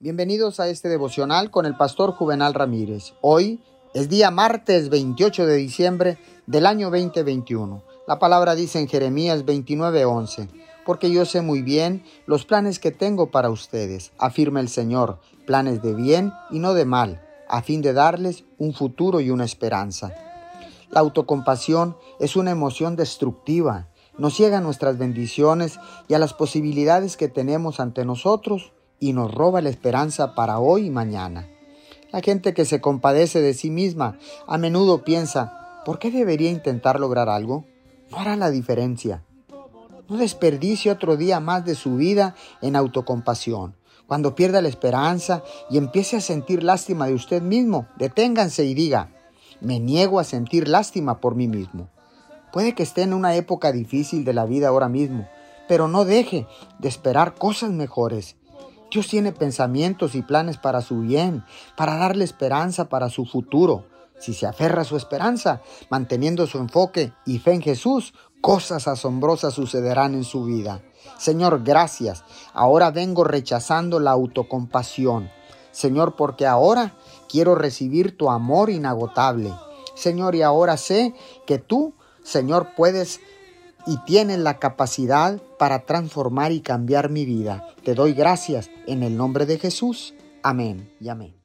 Bienvenidos a este devocional con el pastor Juvenal Ramírez. Hoy es día martes 28 de diciembre del año 2021. La palabra dice en Jeremías 29:11, porque yo sé muy bien los planes que tengo para ustedes, afirma el Señor, planes de bien y no de mal, a fin de darles un futuro y una esperanza. La autocompasión es una emoción destructiva, nos ciega a nuestras bendiciones y a las posibilidades que tenemos ante nosotros y nos roba la esperanza para hoy y mañana. La gente que se compadece de sí misma a menudo piensa, ¿por qué debería intentar lograr algo? No hará la diferencia. No desperdicie otro día más de su vida en autocompasión. Cuando pierda la esperanza y empiece a sentir lástima de usted mismo, deténganse y diga, me niego a sentir lástima por mí mismo. Puede que esté en una época difícil de la vida ahora mismo, pero no deje de esperar cosas mejores. Dios tiene pensamientos y planes para su bien, para darle esperanza para su futuro. Si se aferra a su esperanza, manteniendo su enfoque y fe en Jesús, cosas asombrosas sucederán en su vida. Señor, gracias. Ahora vengo rechazando la autocompasión. Señor, porque ahora quiero recibir tu amor inagotable. Señor, y ahora sé que tú, Señor, puedes y tienes la capacidad para transformar y cambiar mi vida. Te doy gracias en el nombre de Jesús. Amén y amén.